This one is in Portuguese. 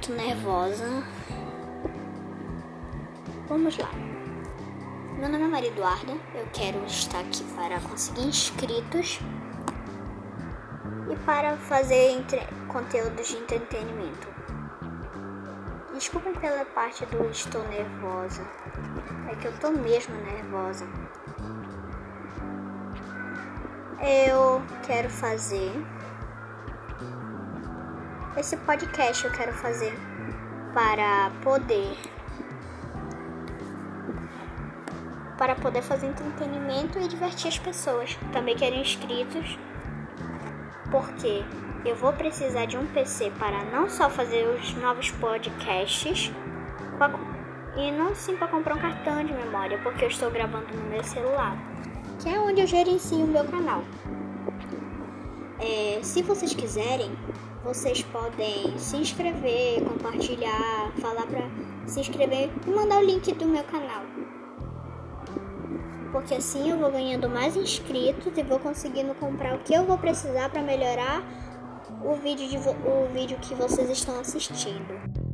muito nervosa. Vamos lá. Meu nome é Maria Eduarda. Eu quero estar aqui para conseguir inscritos e para fazer entre... conteúdos de entretenimento. Desculpem pela parte do estou nervosa. É que eu tô mesmo nervosa. Eu quero fazer esse podcast eu quero fazer para poder para poder fazer entretenimento e divertir as pessoas. Também quero inscritos, porque eu vou precisar de um PC para não só fazer os novos podcasts, e não sim para comprar um cartão de memória, porque eu estou gravando no meu celular, que é onde eu gerencio o meu canal. É, se vocês quiserem, vocês podem se inscrever, compartilhar, falar para se inscrever e mandar o link do meu canal porque assim eu vou ganhando mais inscritos e vou conseguindo comprar o que eu vou precisar para melhorar o vídeo, de, o vídeo que vocês estão assistindo.